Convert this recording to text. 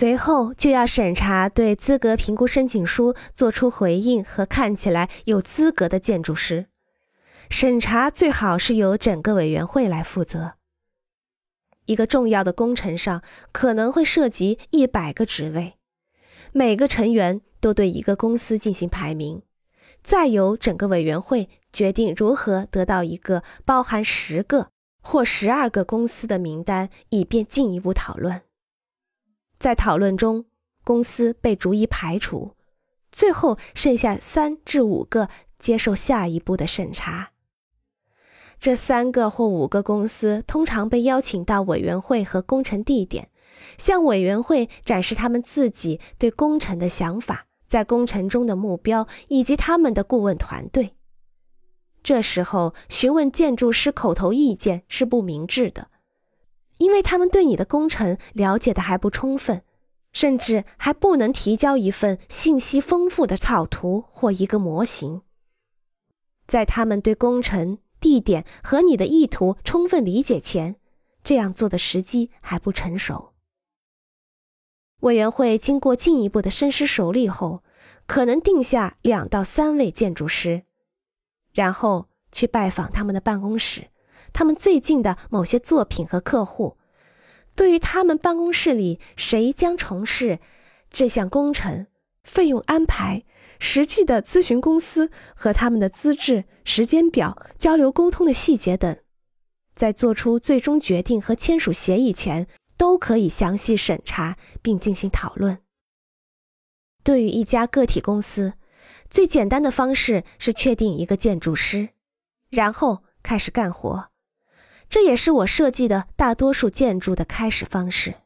随后就要审查对资格评估申请书作出回应和看起来有资格的建筑师。审查最好是由整个委员会来负责。一个重要的工程上可能会涉及一百个职位，每个成员都对一个公司进行排名，再由整个委员会决定如何得到一个包含十个或十二个公司的名单，以便进一步讨论。在讨论中，公司被逐一排除，最后剩下三至五个接受下一步的审查。这三个或五个公司通常被邀请到委员会和工程地点，向委员会展示他们自己对工程的想法、在工程中的目标以及他们的顾问团队。这时候询问建筑师口头意见是不明智的，因为他们对你的工程了解的还不充分，甚至还不能提交一份信息丰富的草图或一个模型。在他们对工程。地点和你的意图充分理解前，这样做的时机还不成熟。委员会经过进一步的深思熟虑后，可能定下两到三位建筑师，然后去拜访他们的办公室，他们最近的某些作品和客户。对于他们办公室里谁将从事这项工程，费用安排。实际的咨询公司和他们的资质、时间表、交流沟通的细节等，在做出最终决定和签署协议前，都可以详细审查并进行讨论。对于一家个体公司，最简单的方式是确定一个建筑师，然后开始干活。这也是我设计的大多数建筑的开始方式。